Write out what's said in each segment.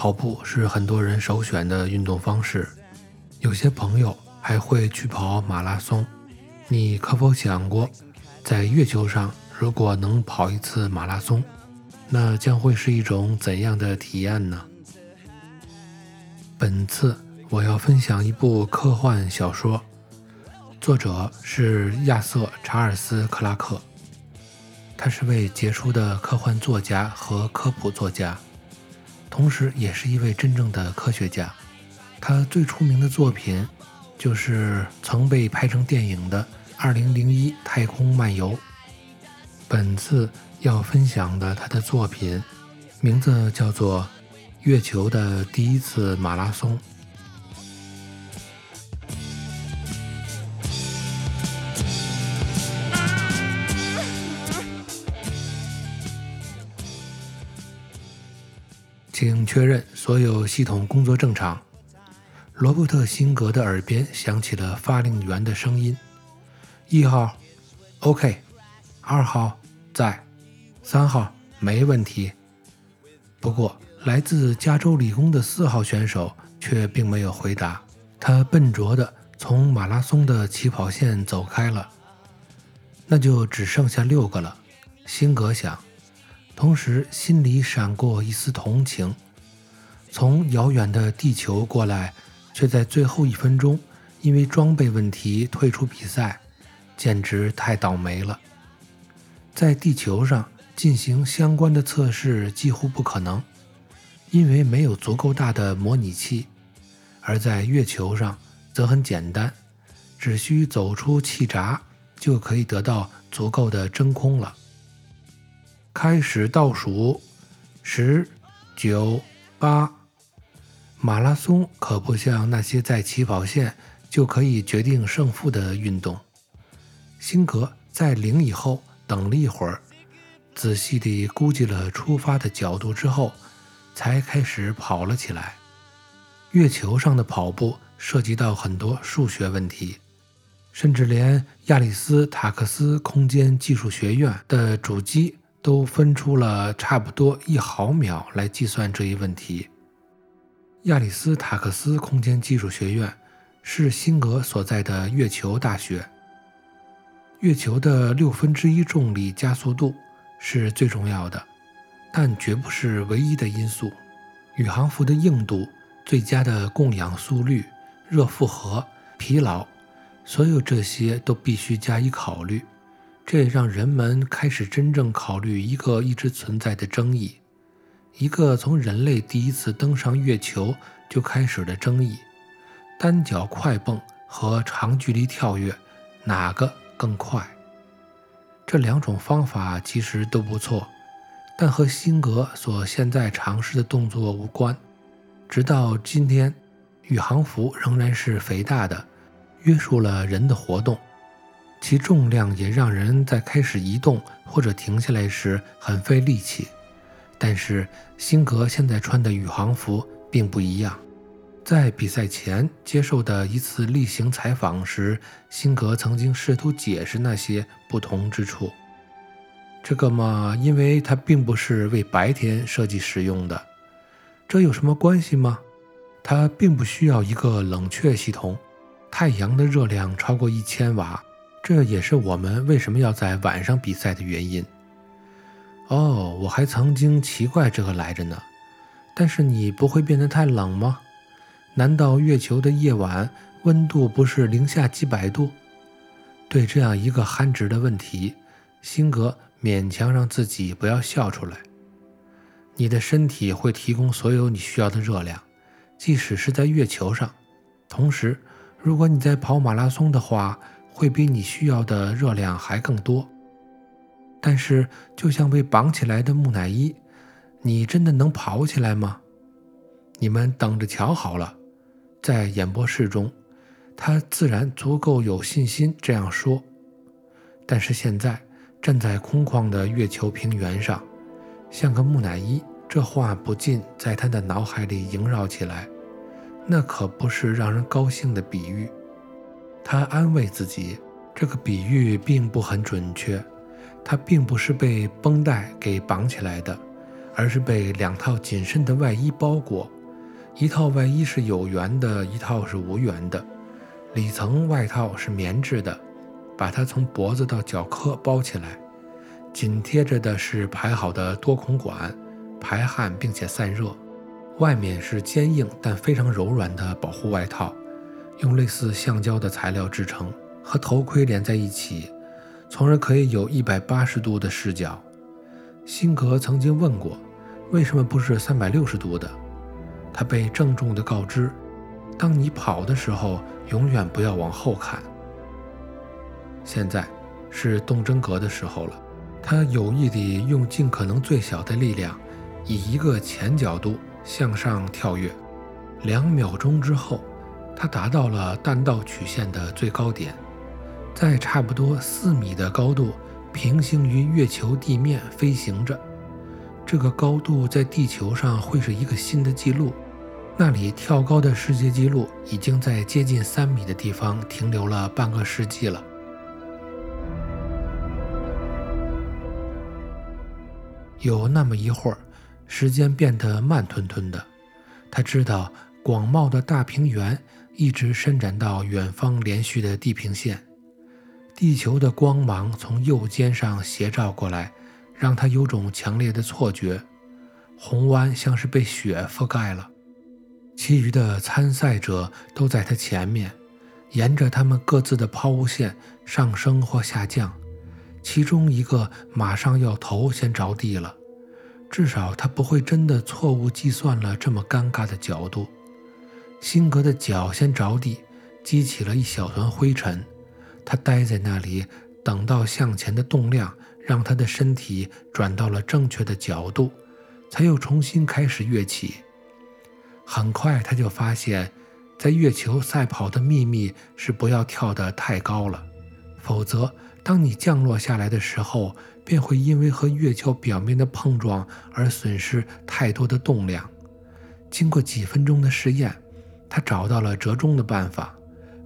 跑步是很多人首选的运动方式，有些朋友还会去跑马拉松。你可否想过，在月球上如果能跑一次马拉松，那将会是一种怎样的体验呢？本次我要分享一部科幻小说，作者是亚瑟·查尔斯·克拉克，他是位杰出的科幻作家和科普作家。同时也是一位真正的科学家。他最出名的作品就是曾被拍成电影的《二零零一太空漫游》。本次要分享的他的作品名字叫做《月球的第一次马拉松》。请确认所有系统工作正常。罗伯特·辛格的耳边响起了发令员的声音：“一号，OK；二号，在；三号，没问题。”不过，来自加州理工的四号选手却并没有回答。他笨拙地从马拉松的起跑线走开了。那就只剩下六个了，辛格想。同时，心里闪过一丝同情。从遥远的地球过来，却在最后一分钟因为装备问题退出比赛，简直太倒霉了。在地球上进行相关的测试几乎不可能，因为没有足够大的模拟器；而在月球上则很简单，只需走出气闸就可以得到足够的真空了。开始倒数，十、九、八。马拉松可不像那些在起跑线就可以决定胜负的运动。辛格在零以后等了一会儿，仔细地估计了出发的角度之后，才开始跑了起来。月球上的跑步涉及到很多数学问题，甚至连亚里斯塔克斯空间技术学院的主机。都分出了差不多一毫秒来计算这一问题。亚里斯塔克斯空间技术学院是辛格所在的月球大学。月球的六分之一重力加速度是最重要的，但绝不是唯一的因素。宇航服的硬度、最佳的供氧速率、热负荷、疲劳，所有这些都必须加以考虑。这也让人们开始真正考虑一个一直存在的争议，一个从人类第一次登上月球就开始的争议：单脚快蹦和长距离跳跃，哪个更快？这两种方法其实都不错，但和辛格所现在尝试的动作无关。直到今天，宇航服仍然是肥大的，约束了人的活动。其重量也让人在开始移动或者停下来时很费力气，但是辛格现在穿的宇航服并不一样。在比赛前接受的一次例行采访时，辛格曾经试图解释那些不同之处。这个嘛，因为它并不是为白天设计使用的，这有什么关系吗？它并不需要一个冷却系统，太阳的热量超过一千瓦。这也是我们为什么要在晚上比赛的原因。哦，我还曾经奇怪这个来着呢。但是你不会变得太冷吗？难道月球的夜晚温度不是零下几百度？对这样一个憨直的问题，辛格勉强让自己不要笑出来。你的身体会提供所有你需要的热量，即使是在月球上。同时，如果你在跑马拉松的话，会比你需要的热量还更多。但是，就像被绑起来的木乃伊，你真的能跑起来吗？你们等着瞧好了。在演播室中，他自然足够有信心这样说。但是现在站在空旷的月球平原上，像个木乃伊，这话不禁在他的脑海里萦绕起来。那可不是让人高兴的比喻。他安慰自己，这个比喻并不很准确。他并不是被绷带给绑起来的，而是被两套紧身的外衣包裹。一套外衣是有缘的，一套是无缘的。里层外套是棉质的，把它从脖子到脚科包起来。紧贴着的是排好的多孔管，排汗并且散热。外面是坚硬但非常柔软的保护外套，用类似橡胶的材料制成，和头盔连在一起，从而可以有一百八十度的视角。辛格曾经问过，为什么不是三百六十度的？他被郑重地告知，当你跑的时候，永远不要往后看。现在是动真格的时候了，他有意地用尽可能最小的力量，以一个前角度。向上跳跃，两秒钟之后，它达到了弹道曲线的最高点，在差不多四米的高度，平行于月球地面飞行着。这个高度在地球上会是一个新的纪录。那里跳高的世界纪录已经在接近三米的地方停留了半个世纪了。有那么一会儿。时间变得慢吞吞的，他知道广袤的大平原一直伸展到远方连续的地平线。地球的光芒从右肩上斜照过来，让他有种强烈的错觉。红湾像是被雪覆盖了。其余的参赛者都在他前面，沿着他们各自的抛物线上升或下降。其中一个马上要头先着地了。至少他不会真的错误计算了这么尴尬的角度。辛格的脚先着地，激起了一小团灰尘。他呆在那里，等到向前的动量让他的身体转到了正确的角度，才又重新开始跃起。很快他就发现，在月球赛跑的秘密是不要跳得太高了，否则当你降落下来的时候。便会因为和月球表面的碰撞而损失太多的动量。经过几分钟的试验，他找到了折中的办法，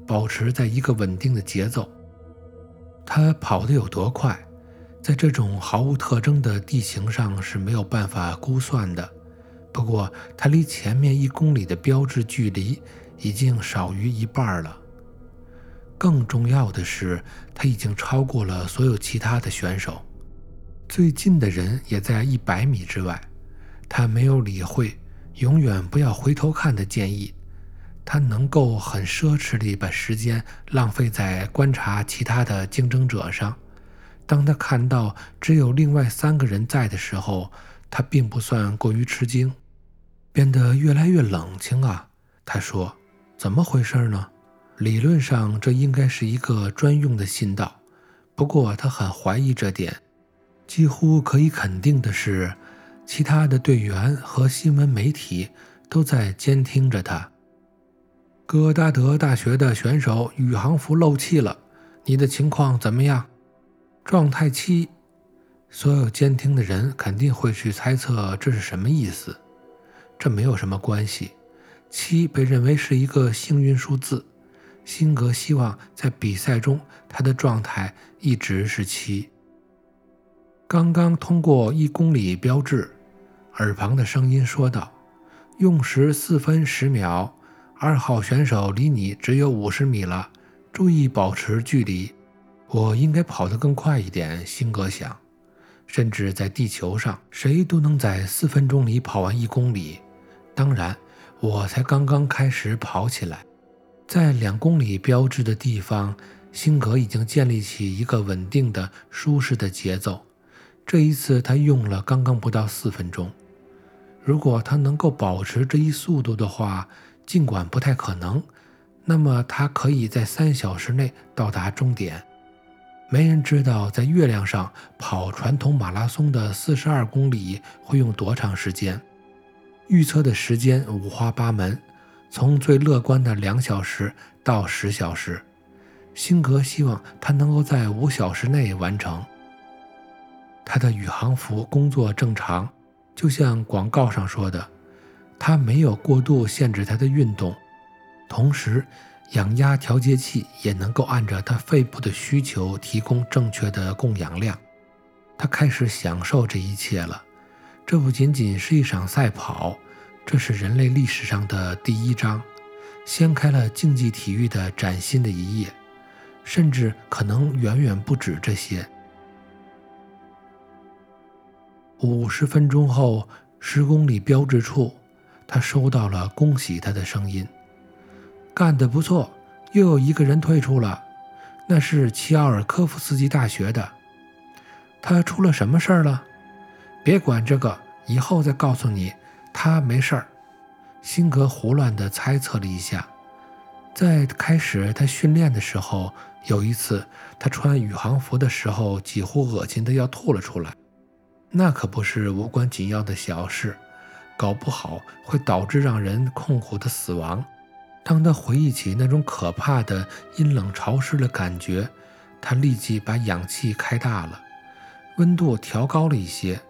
保持在一个稳定的节奏。他跑得有多快，在这种毫无特征的地形上是没有办法估算的。不过，他离前面一公里的标志距离已经少于一半了。更重要的是，他已经超过了所有其他的选手。最近的人也在一百米之外，他没有理会“永远不要回头看”的建议。他能够很奢侈地把时间浪费在观察其他的竞争者上。当他看到只有另外三个人在的时候，他并不算过于吃惊，变得越来越冷清啊。他说：“怎么回事呢？理论上这应该是一个专用的信道，不过他很怀疑这点。”几乎可以肯定的是，其他的队员和新闻媒体都在监听着他。戈达德大学的选手宇航服漏气了，你的情况怎么样？状态七。所有监听的人肯定会去猜测这是什么意思。这没有什么关系。七被认为是一个幸运数字。辛格希望在比赛中他的状态一直是七。刚刚通过一公里标志，耳旁的声音说道：“用时四分十秒，二号选手离你只有五十米了，注意保持距离。”我应该跑得更快一点，辛格想。甚至在地球上，谁都能在四分钟里跑完一公里。当然，我才刚刚开始跑起来。在两公里标志的地方，辛格已经建立起一个稳定的、舒适的节奏。这一次他用了刚刚不到四分钟。如果他能够保持这一速度的话，尽管不太可能，那么他可以在三小时内到达终点。没人知道在月亮上跑传统马拉松的四十二公里会用多长时间。预测的时间五花八门，从最乐观的两小时到十小时。辛格希望他能够在五小时内完成。他的宇航服工作正常，就像广告上说的，他没有过度限制他的运动，同时氧压调节器也能够按照他肺部的需求提供正确的供氧量。他开始享受这一切了。这不仅仅是一场赛跑，这是人类历史上的第一章，掀开了竞技体育的崭新的一页，甚至可能远远不止这些。五十分钟后，十公里标志处，他收到了恭喜他的声音：“干得不错，又有一个人退出了，那是齐奥尔科夫斯基大学的。他出了什么事儿了？”别管这个，以后再告诉你。他没事儿。辛格胡乱地猜测了一下，在开始他训练的时候，有一次他穿宇航服的时候，几乎恶心的要吐了出来。那可不是无关紧要的小事，搞不好会导致让人痛苦的死亡。当他回忆起那种可怕的阴冷潮湿的感觉，他立即把氧气开大了，温度调高了一些。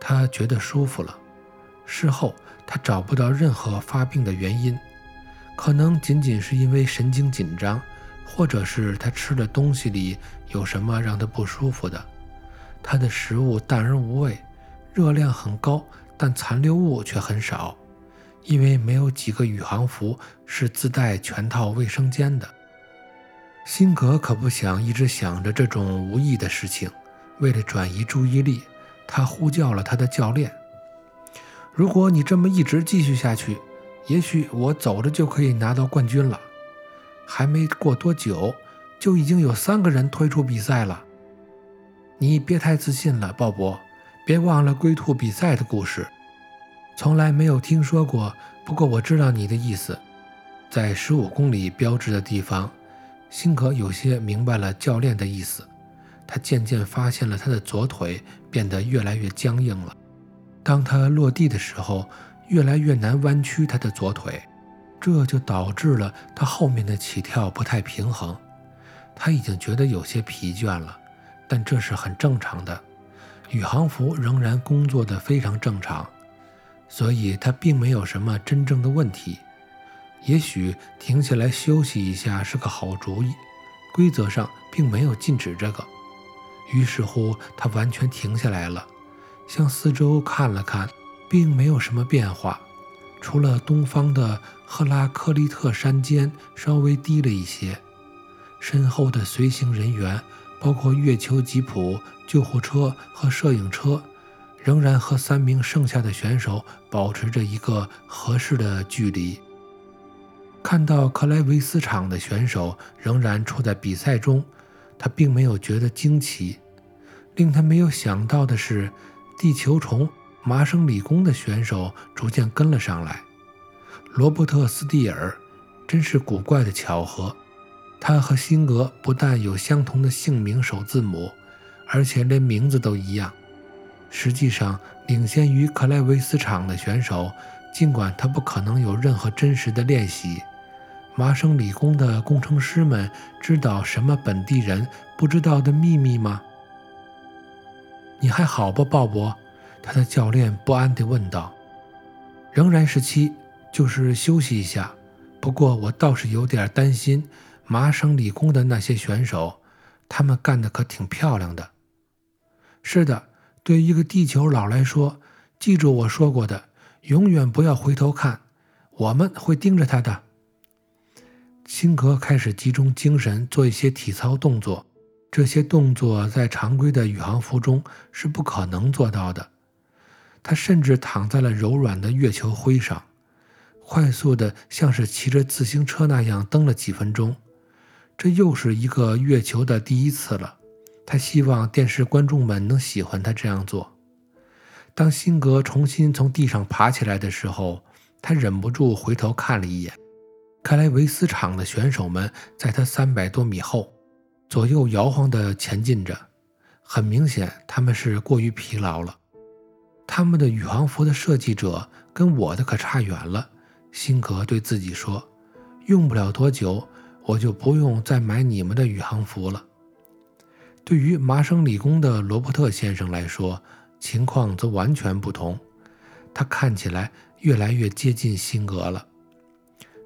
他觉得舒服了。事后，他找不到任何发病的原因，可能仅仅是因为神经紧张，或者是他吃的东西里有什么让他不舒服的。他的食物淡而无味，热量很高，但残留物却很少，因为没有几个宇航服是自带全套卫生间的。辛格可不想一直想着这种无益的事情，为了转移注意力。他呼叫了他的教练：“如果你这么一直继续下去，也许我走着就可以拿到冠军了。”还没过多久，就已经有三个人退出比赛了。你别太自信了，鲍勃，别忘了龟兔比赛的故事。从来没有听说过，不过我知道你的意思。在十五公里标志的地方，辛格有些明白了教练的意思。他渐渐发现了他的左腿变得越来越僵硬了。当他落地的时候，越来越难弯曲他的左腿，这就导致了他后面的起跳不太平衡。他已经觉得有些疲倦了，但这是很正常的。宇航服仍然工作的非常正常，所以它并没有什么真正的问题。也许停下来休息一下是个好主意，规则上并没有禁止这个。于是乎，他完全停下来了，向四周看了看，并没有什么变化，除了东方的赫拉克利特山尖稍微低了一些。身后的随行人员，包括月球吉普、救护车和摄影车，仍然和三名剩下的选手保持着一个合适的距离。看到克莱维斯场的选手仍然处在比赛中，他并没有觉得惊奇。令他没有想到的是，地球虫麻省理工的选手逐渐跟了上来。罗伯特·斯蒂尔，真是古怪的巧合。他和辛格不但有相同的姓名首字母，而且连名字都一样。实际上，领先于克莱维斯场的选手，尽管他不可能有任何真实的练习。麻省理工的工程师们知道什么本地人不知道的秘密吗？你还好吧，鲍勃？他的教练不安地问道。仍然是七，就是休息一下。不过我倒是有点担心麻省理工的那些选手，他们干得可挺漂亮的。是的，对一个地球佬来说，记住我说过的，永远不要回头看，我们会盯着他的。辛格开始集中精神做一些体操动作。这些动作在常规的宇航服中是不可能做到的。他甚至躺在了柔软的月球灰上，快速的像是骑着自行车那样蹬了几分钟。这又是一个月球的第一次了。他希望电视观众们能喜欢他这样做。当辛格重新从地上爬起来的时候，他忍不住回头看了一眼。看来维斯场的选手们在他三百多米后。左右摇晃地前进着，很明显他们是过于疲劳了。他们的宇航服的设计者跟我的可差远了，辛格对自己说：“用不了多久，我就不用再买你们的宇航服了。”对于麻省理工的罗伯特先生来说，情况则完全不同。他看起来越来越接近辛格了。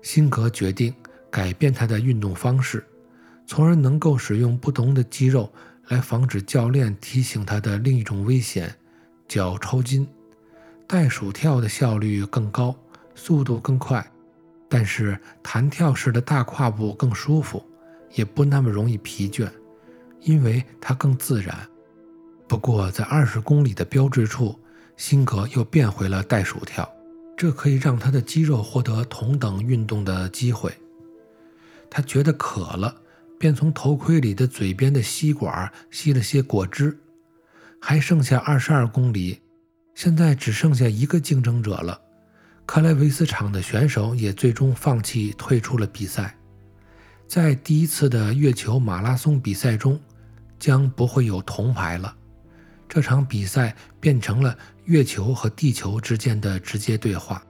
辛格决定改变他的运动方式，从而能够使用不同的肌肉来防止教练提醒他的另一种危险——脚抽筋。袋鼠跳的效率更高，速度更快，但是弹跳式的大跨步更舒服，也不那么容易疲倦。因为它更自然。不过，在二十公里的标志处，辛格又变回了袋鼠跳，这可以让他的肌肉获得同等运动的机会。他觉得渴了，便从头盔里的嘴边的吸管吸了些果汁。还剩下二十二公里，现在只剩下一个竞争者了。克莱维斯场的选手也最终放弃，退出了比赛。在第一次的月球马拉松比赛中。将不会有铜牌了。这场比赛变成了月球和地球之间的直接对话。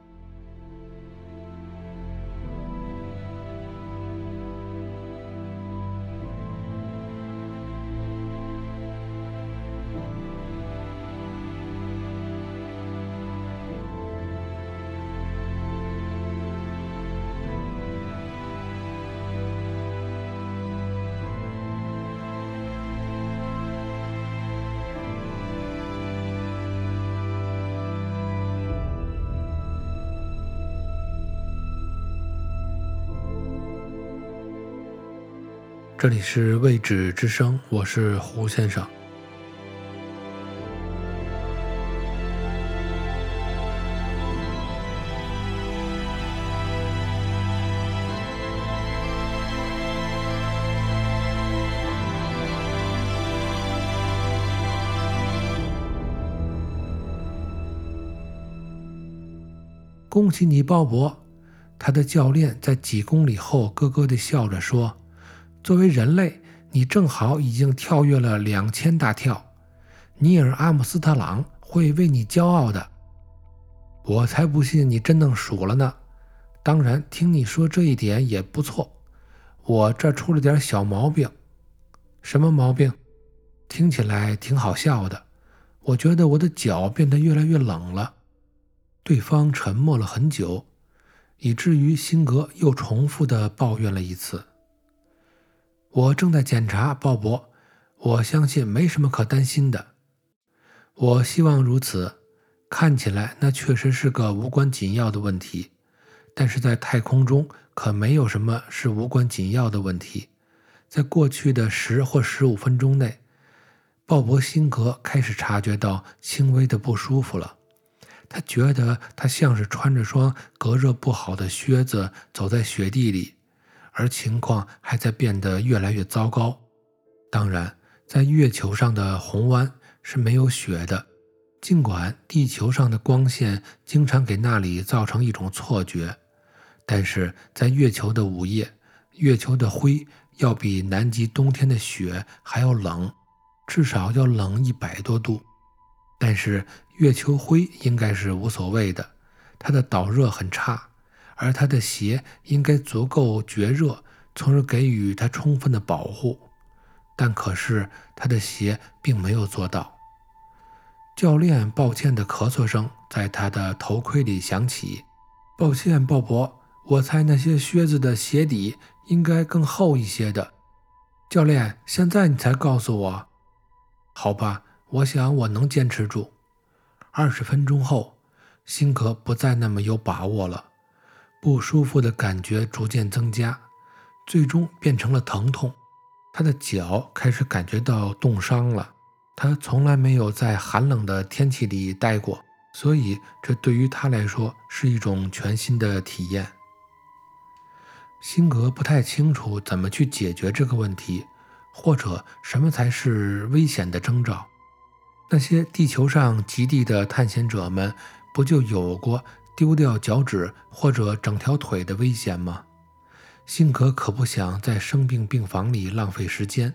这里是未知之声，我是胡先生。恭喜你，鲍勃！他的教练在几公里后咯咯地笑着说。作为人类，你正好已经跳跃了两千大跳。尼尔·阿姆斯特朗会为你骄傲的。我才不信你真能数了呢。当然，听你说这一点也不错。我这出了点小毛病。什么毛病？听起来挺好笑的。我觉得我的脚变得越来越冷了。对方沉默了很久，以至于辛格又重复地抱怨了一次。我正在检查，鲍勃。我相信没什么可担心的。我希望如此。看起来那确实是个无关紧要的问题，但是在太空中可没有什么是无关紧要的问题。在过去的十或十五分钟内，鲍勃·辛格开始察觉到轻微的不舒服了。他觉得他像是穿着双隔热不好的靴子走在雪地里。而情况还在变得越来越糟糕。当然，在月球上的红湾是没有雪的，尽管地球上的光线经常给那里造成一种错觉。但是在月球的午夜，月球的灰要比南极冬天的雪还要冷，至少要冷一百多度。但是月球灰应该是无所谓的，它的导热很差。而他的鞋应该足够绝热，从而给予他充分的保护，但可是他的鞋并没有做到。教练抱歉的咳嗽声在他的头盔里响起。抱歉，鲍勃，我猜那些靴子的鞋底应该更厚一些的。教练，现在你才告诉我？好吧，我想我能坚持住。二十分钟后，辛格不再那么有把握了。不舒服的感觉逐渐增加，最终变成了疼痛。他的脚开始感觉到冻伤了。他从来没有在寒冷的天气里待过，所以这对于他来说是一种全新的体验。辛格不太清楚怎么去解决这个问题，或者什么才是危险的征兆。那些地球上极地的探险者们不就有过？丢掉脚趾或者整条腿的危险吗？辛格可不想在生病病房里浪费时间，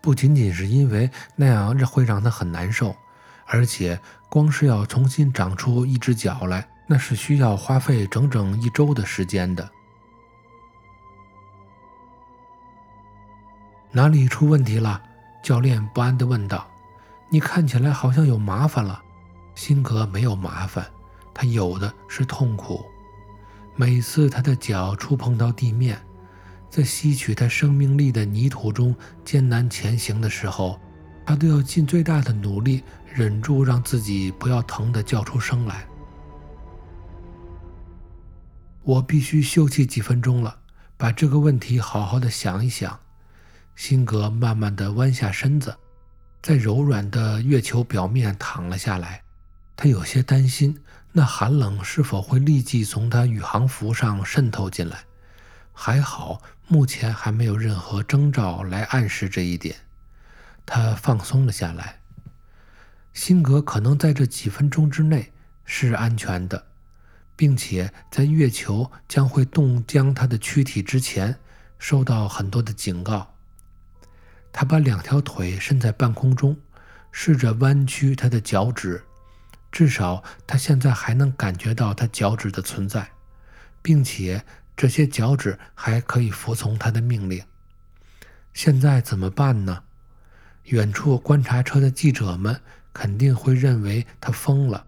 不仅仅是因为那样会让他很难受，而且光是要重新长出一只脚来，那是需要花费整整一周的时间的。哪里出问题了？教练不安地问道。“你看起来好像有麻烦了。”辛格没有麻烦，他有的是痛苦。每次他的脚触碰到地面，在吸取他生命力的泥土中艰难前行的时候，他都要尽最大的努力忍住，让自己不要疼得叫出声来。我必须休息几分钟了，把这个问题好好的想一想。辛格慢慢地弯下身子，在柔软的月球表面躺了下来。他有些担心，那寒冷是否会立即从他宇航服上渗透进来。还好，目前还没有任何征兆来暗示这一点。他放松了下来。辛格可能在这几分钟之内是安全的，并且在月球将会冻僵他的躯体之前，收到很多的警告。他把两条腿伸在半空中，试着弯曲他的脚趾，至少他现在还能感觉到他脚趾的存在，并且这些脚趾还可以服从他的命令。现在怎么办呢？远处观察车的记者们肯定会认为他疯了，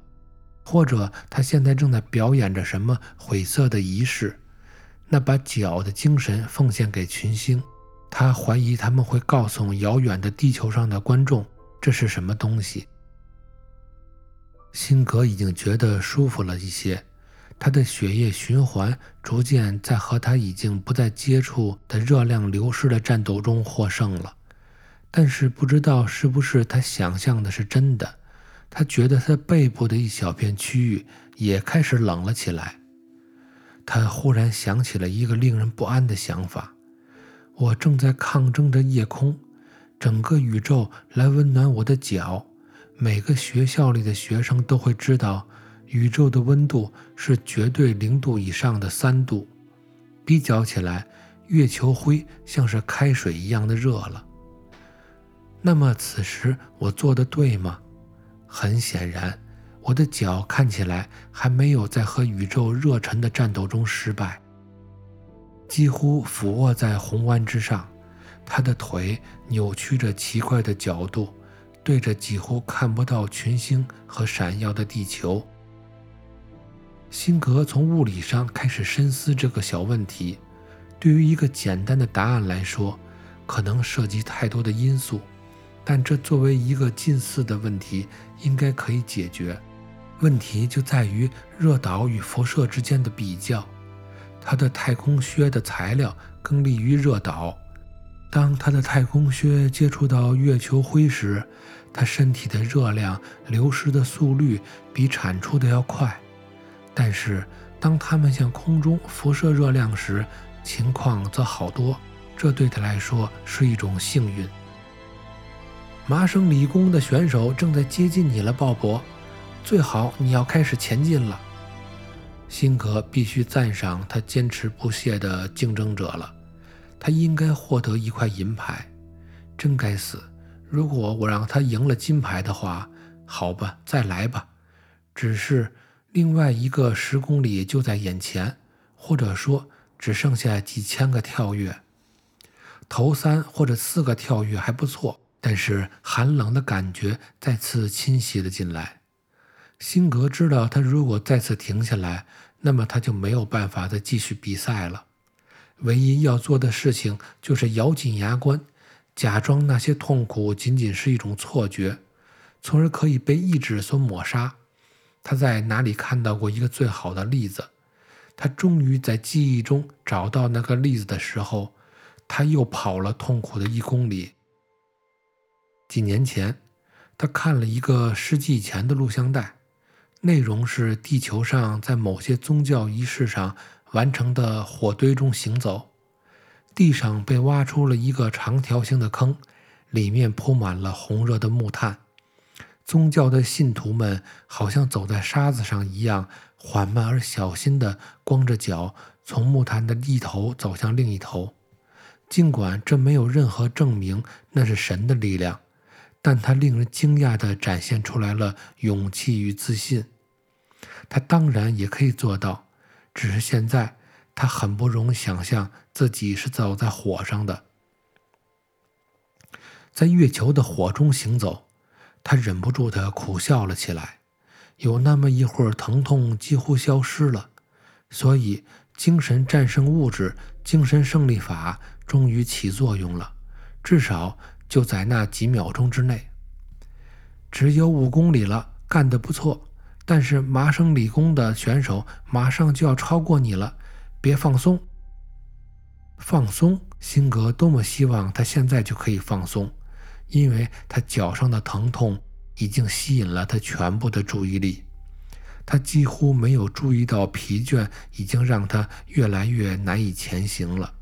或者他现在正在表演着什么晦涩的仪式，那把脚的精神奉献给群星。他怀疑他们会告诉遥远的地球上的观众这是什么东西。辛格已经觉得舒服了一些，他的血液循环逐渐在和他已经不再接触的热量流失的战斗中获胜了。但是不知道是不是他想象的是真的，他觉得他背部的一小片区域也开始冷了起来。他忽然想起了一个令人不安的想法。我正在抗争着夜空，整个宇宙来温暖我的脚。每个学校里的学生都会知道，宇宙的温度是绝对零度以上的三度。比较起来，月球灰像是开水一样的热了。那么此时我做的对吗？很显然，我的脚看起来还没有在和宇宙热忱的战斗中失败。几乎俯卧在红湾之上，他的腿扭曲着奇怪的角度，对着几乎看不到群星和闪耀的地球。辛格从物理上开始深思这个小问题。对于一个简单的答案来说，可能涉及太多的因素，但这作为一个近似的问题，应该可以解决。问题就在于热岛与辐射之间的比较。它的太空靴的材料更利于热导。当他的太空靴接触到月球灰时，他身体的热量流失的速率比产出的要快。但是，当他们向空中辐射热量时，情况则好多。这对他来说是一种幸运。麻省理工的选手正在接近你了，鲍勃。最好你要开始前进了。辛格必须赞赏他坚持不懈的竞争者了，他应该获得一块银牌。真该死！如果我让他赢了金牌的话，好吧，再来吧。只是另外一个十公里就在眼前，或者说只剩下几千个跳跃，头三或者四个跳跃还不错。但是寒冷的感觉再次侵袭了进来。辛格知道，他如果再次停下来，那么他就没有办法再继续比赛了。唯一要做的事情就是咬紧牙关，假装那些痛苦仅仅是一种错觉，从而可以被意志所抹杀。他在哪里看到过一个最好的例子？他终于在记忆中找到那个例子的时候，他又跑了痛苦的一公里。几年前，他看了一个世纪以前的录像带。内容是地球上在某些宗教仪式上完成的火堆中行走，地上被挖出了一个长条形的坑，里面铺满了红热的木炭。宗教的信徒们好像走在沙子上一样，缓慢而小心地光着脚从木炭的一头走向另一头。尽管这没有任何证明那是神的力量，但它令人惊讶地展现出来了勇气与自信。他当然也可以做到，只是现在他很不容想象自己是走在火上的，在月球的火中行走。他忍不住的苦笑了起来。有那么一会儿，疼痛几乎消失了，所以精神战胜物质，精神胜利法终于起作用了，至少就在那几秒钟之内。只有五公里了，干得不错，但是麻省理工的选手马上就要超过你了，别放松。放松，辛格多么希望他现在就可以放松，因为他脚上的疼痛。已经吸引了他全部的注意力，他几乎没有注意到疲倦已经让他越来越难以前行了。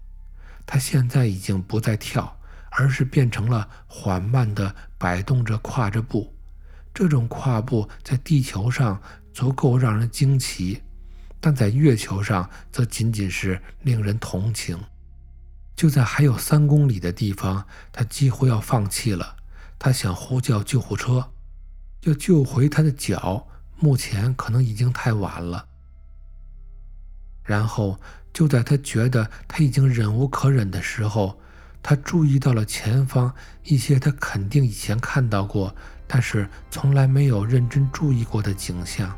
他现在已经不再跳，而是变成了缓慢地摆动着跨着步。这种跨步在地球上足够让人惊奇，但在月球上则仅仅是令人同情。就在还有三公里的地方，他几乎要放弃了。他想呼叫救护车。要救回他的脚，目前可能已经太晚了。然后，就在他觉得他已经忍无可忍的时候，他注意到了前方一些他肯定以前看到过，但是从来没有认真注意过的景象。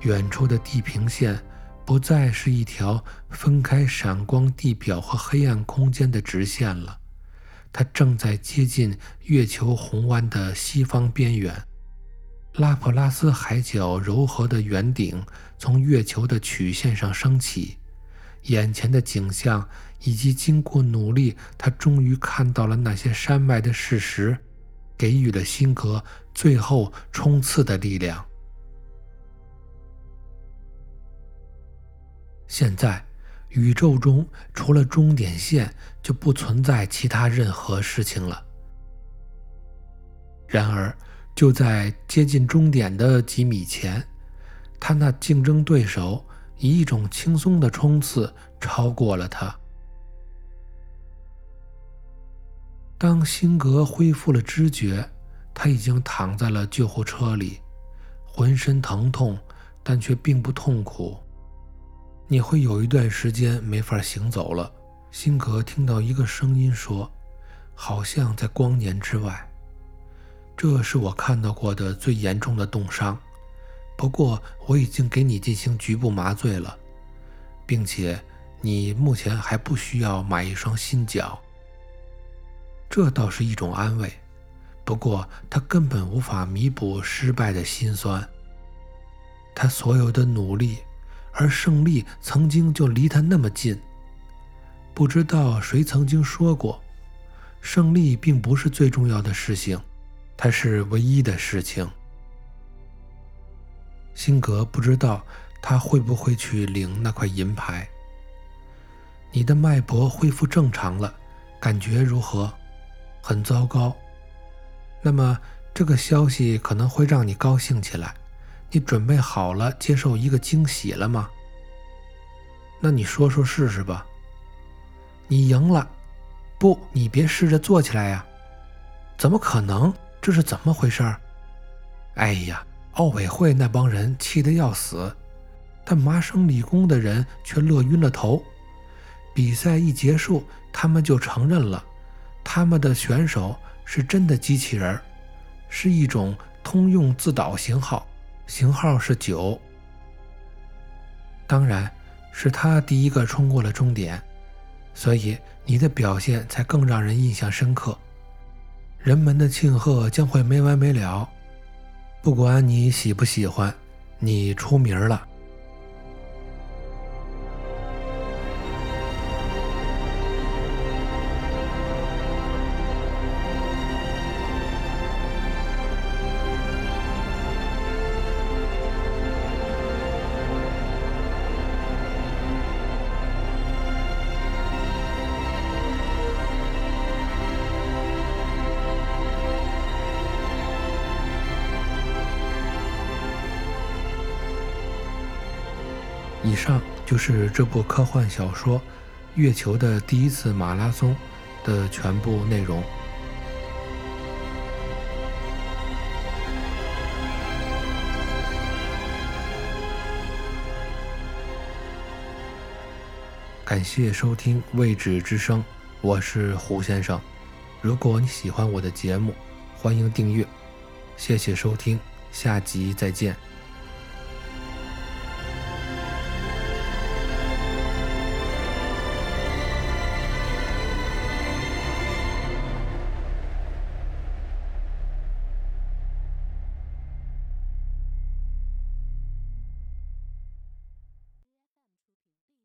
远处的地平线不再是一条分开闪光地表和黑暗空间的直线了，它正在接近月球红湾的西方边缘。拉普拉斯海角柔和的圆顶从月球的曲线上升起，眼前的景象以及经过努力，他终于看到了那些山脉的事实，给予了辛格最后冲刺的力量。现在，宇宙中除了终点线，就不存在其他任何事情了。然而。就在接近终点的几米前，他那竞争对手以一种轻松的冲刺超过了他。当辛格恢复了知觉，他已经躺在了救护车里，浑身疼痛，但却并不痛苦。你会有一段时间没法行走了，辛格听到一个声音说：“好像在光年之外。”这是我看到过的最严重的冻伤，不过我已经给你进行局部麻醉了，并且你目前还不需要买一双新脚。这倒是一种安慰，不过他根本无法弥补失败的心酸。他所有的努力，而胜利曾经就离他那么近。不知道谁曾经说过，胜利并不是最重要的事情。它是唯一的事情。辛格不知道他会不会去领那块银牌。你的脉搏恢复正常了，感觉如何？很糟糕。那么这个消息可能会让你高兴起来。你准备好了接受一个惊喜了吗？那你说说试试吧。你赢了。不，你别试着坐起来呀。怎么可能？这是怎么回事？哎呀，奥委会那帮人气得要死，但麻省理工的人却乐晕了头。比赛一结束，他们就承认了，他们的选手是真的机器人，是一种通用自导型号，型号是九。当然，是他第一个冲过了终点，所以你的表现才更让人印象深刻。人们的庆贺将会没完没了，不管你喜不喜欢，你出名了。上就是这部科幻小说《月球的第一次马拉松》的全部内容。感谢收听《未知之声》，我是胡先生。如果你喜欢我的节目，欢迎订阅。谢谢收听，下集再见。